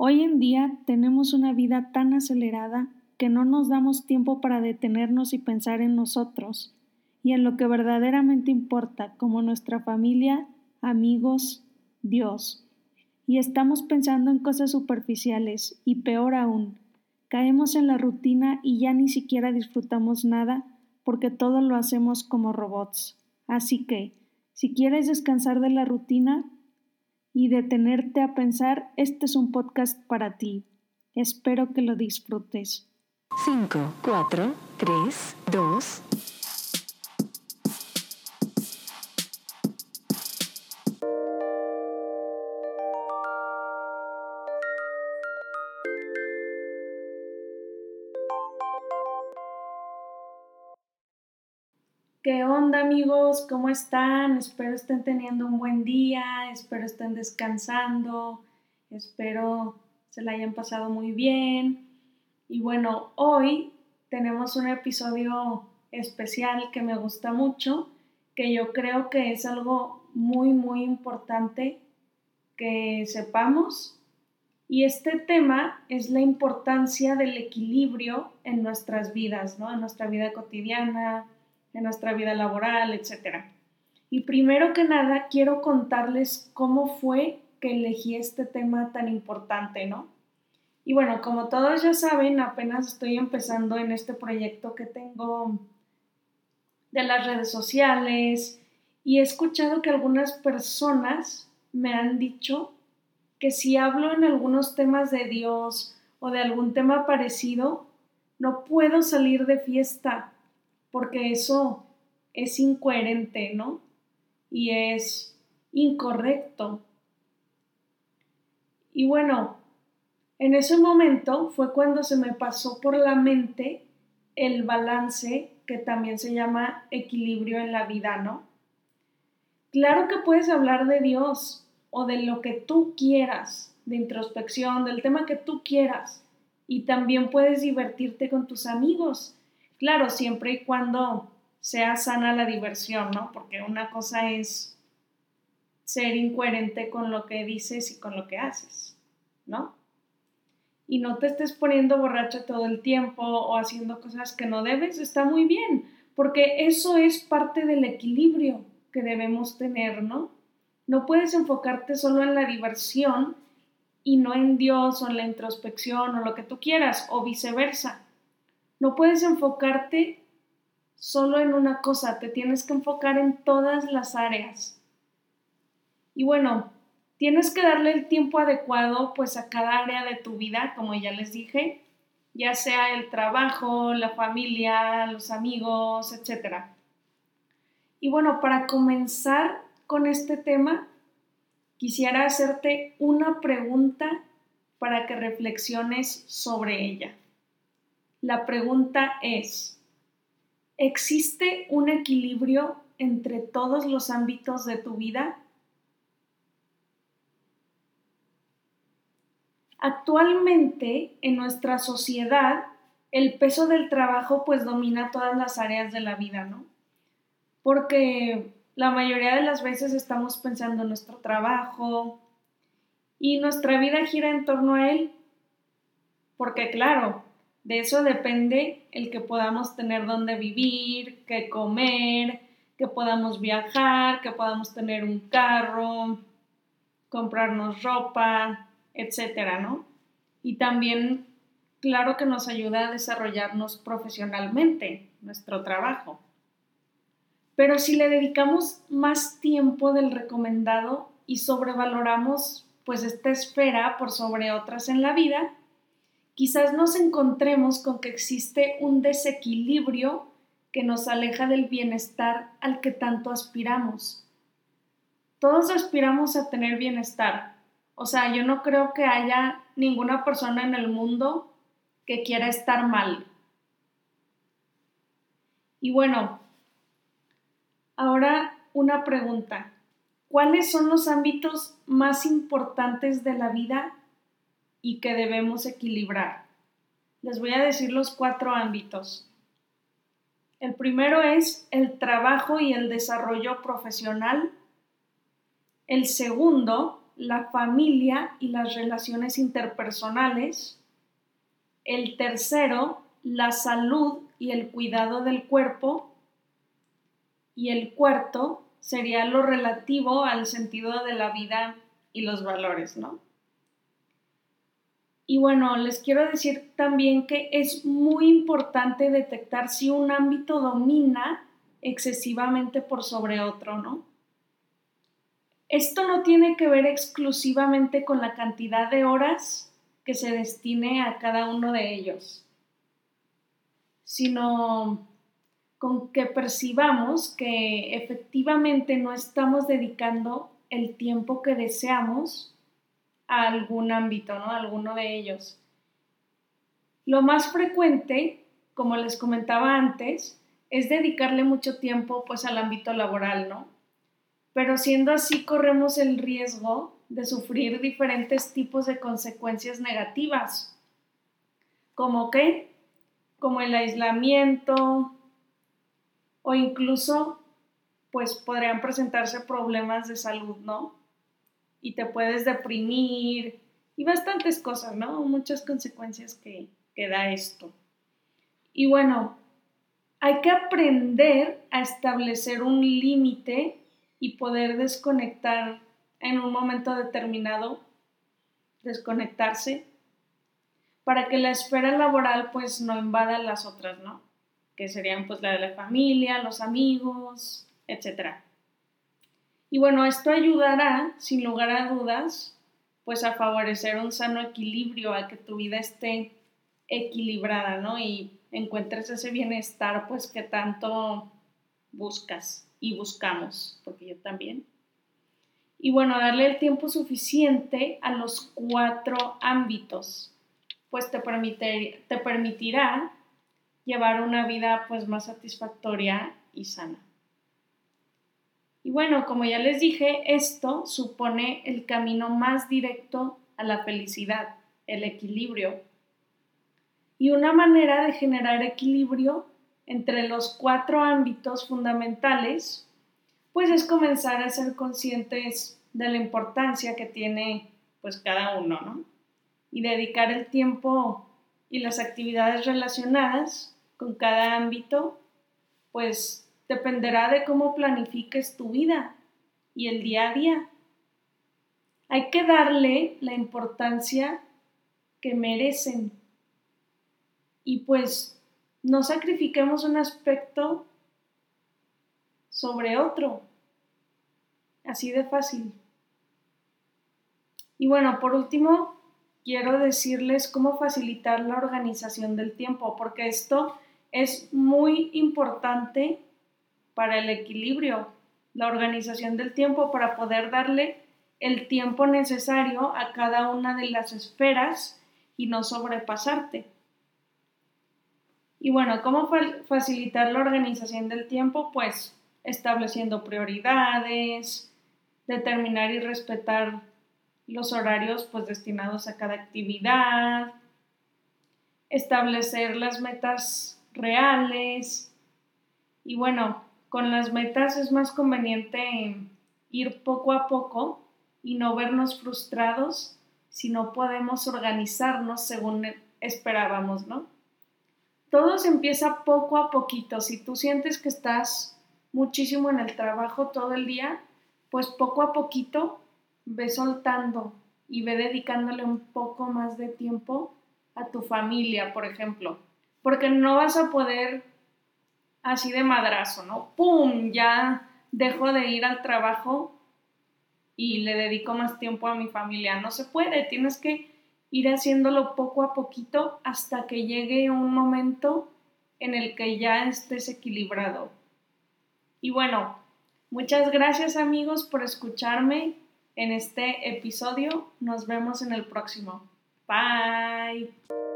Hoy en día tenemos una vida tan acelerada que no nos damos tiempo para detenernos y pensar en nosotros y en lo que verdaderamente importa, como nuestra familia, amigos, Dios. Y estamos pensando en cosas superficiales y peor aún, caemos en la rutina y ya ni siquiera disfrutamos nada porque todo lo hacemos como robots. Así que, si quieres descansar de la rutina y detenerte a pensar, este es un podcast para ti. Espero que lo disfrutes. 5, 4, 3, 2, ¿Qué onda amigos? ¿Cómo están? Espero estén teniendo un buen día, espero estén descansando, espero se la hayan pasado muy bien. Y bueno, hoy tenemos un episodio especial que me gusta mucho, que yo creo que es algo muy, muy importante que sepamos. Y este tema es la importancia del equilibrio en nuestras vidas, ¿no? En nuestra vida cotidiana, en nuestra vida laboral, etc. Y primero que nada, quiero contarles cómo fue que elegí este tema tan importante, ¿no? Y bueno, como todos ya saben, apenas estoy empezando en este proyecto que tengo de las redes sociales y he escuchado que algunas personas me han dicho que si hablo en algunos temas de Dios o de algún tema parecido, no puedo salir de fiesta porque eso es incoherente, ¿no? Y es incorrecto. Y bueno, en ese momento fue cuando se me pasó por la mente el balance, que también se llama equilibrio en la vida, ¿no? Claro que puedes hablar de Dios o de lo que tú quieras, de introspección, del tema que tú quieras, y también puedes divertirte con tus amigos Claro, siempre y cuando sea sana la diversión, ¿no? Porque una cosa es ser incoherente con lo que dices y con lo que haces, ¿no? Y no te estés poniendo borracha todo el tiempo o haciendo cosas que no debes, está muy bien, porque eso es parte del equilibrio que debemos tener, ¿no? No puedes enfocarte solo en la diversión y no en Dios o en la introspección o lo que tú quieras, o viceversa. No puedes enfocarte solo en una cosa, te tienes que enfocar en todas las áreas. Y bueno, tienes que darle el tiempo adecuado pues a cada área de tu vida, como ya les dije, ya sea el trabajo, la familia, los amigos, etc. Y bueno, para comenzar con este tema, quisiera hacerte una pregunta para que reflexiones sobre ella. La pregunta es, ¿existe un equilibrio entre todos los ámbitos de tu vida? Actualmente en nuestra sociedad el peso del trabajo pues domina todas las áreas de la vida, ¿no? Porque la mayoría de las veces estamos pensando en nuestro trabajo y nuestra vida gira en torno a él. Porque claro, de eso depende el que podamos tener donde vivir, que comer, que podamos viajar, que podamos tener un carro, comprarnos ropa, etcétera, ¿no? Y también, claro que nos ayuda a desarrollarnos profesionalmente, nuestro trabajo. Pero si le dedicamos más tiempo del recomendado y sobrevaloramos pues esta esfera por sobre otras en la vida, quizás nos encontremos con que existe un desequilibrio que nos aleja del bienestar al que tanto aspiramos. Todos aspiramos a tener bienestar. O sea, yo no creo que haya ninguna persona en el mundo que quiera estar mal. Y bueno, ahora una pregunta. ¿Cuáles son los ámbitos más importantes de la vida y que debemos equilibrar. Les voy a decir los cuatro ámbitos. El primero es el trabajo y el desarrollo profesional. El segundo, la familia y las relaciones interpersonales. El tercero, la salud y el cuidado del cuerpo. Y el cuarto sería lo relativo al sentido de la vida y los valores, ¿no? Y bueno, les quiero decir también que es muy importante detectar si un ámbito domina excesivamente por sobre otro, ¿no? Esto no tiene que ver exclusivamente con la cantidad de horas que se destine a cada uno de ellos, sino con que percibamos que efectivamente no estamos dedicando el tiempo que deseamos a algún ámbito, ¿no? Alguno de ellos. Lo más frecuente, como les comentaba antes, es dedicarle mucho tiempo pues al ámbito laboral, ¿no? Pero siendo así corremos el riesgo de sufrir diferentes tipos de consecuencias negativas. ¿Como qué? Como el aislamiento o incluso pues podrían presentarse problemas de salud, ¿no? Y te puedes deprimir y bastantes cosas, ¿no? Muchas consecuencias que, que da esto. Y bueno, hay que aprender a establecer un límite y poder desconectar en un momento determinado, desconectarse, para que la esfera laboral pues no invada las otras, ¿no? Que serían pues la de la familia, los amigos, etc. Y bueno, esto ayudará, sin lugar a dudas, pues a favorecer un sano equilibrio, a que tu vida esté equilibrada, ¿no? Y encuentres ese bienestar, pues que tanto buscas y buscamos, porque yo también. Y bueno, darle el tiempo suficiente a los cuatro ámbitos, pues te, te permitirá llevar una vida pues más satisfactoria y sana. Y bueno, como ya les dije, esto supone el camino más directo a la felicidad, el equilibrio. Y una manera de generar equilibrio entre los cuatro ámbitos fundamentales, pues es comenzar a ser conscientes de la importancia que tiene pues cada uno, ¿no? Y dedicar el tiempo y las actividades relacionadas con cada ámbito, pues dependerá de cómo planifiques tu vida y el día a día. Hay que darle la importancia que merecen. Y pues no sacrifiquemos un aspecto sobre otro. Así de fácil. Y bueno, por último, quiero decirles cómo facilitar la organización del tiempo, porque esto es muy importante para el equilibrio, la organización del tiempo para poder darle el tiempo necesario a cada una de las esferas y no sobrepasarte. Y bueno, ¿cómo facilitar la organización del tiempo? Pues estableciendo prioridades, determinar y respetar los horarios pues destinados a cada actividad, establecer las metas reales y bueno, con las metas es más conveniente ir poco a poco y no vernos frustrados si no podemos organizarnos según esperábamos, ¿no? todo se empieza poco a poquito. Si tú sientes que estás muchísimo en el trabajo todo el día, pues poco a poquito ve soltando y ve dedicándole un poco más de tiempo a tu familia, por ejemplo. Porque no vas a poder así de madrazo, ¿no? ¡Pum! Ya dejo de ir al trabajo y le dedico más tiempo a mi familia. No se puede, tienes que ir haciéndolo poco a poquito hasta que llegue un momento en el que ya estés equilibrado. Y bueno, muchas gracias amigos por escucharme en este episodio. Nos vemos en el próximo. Bye.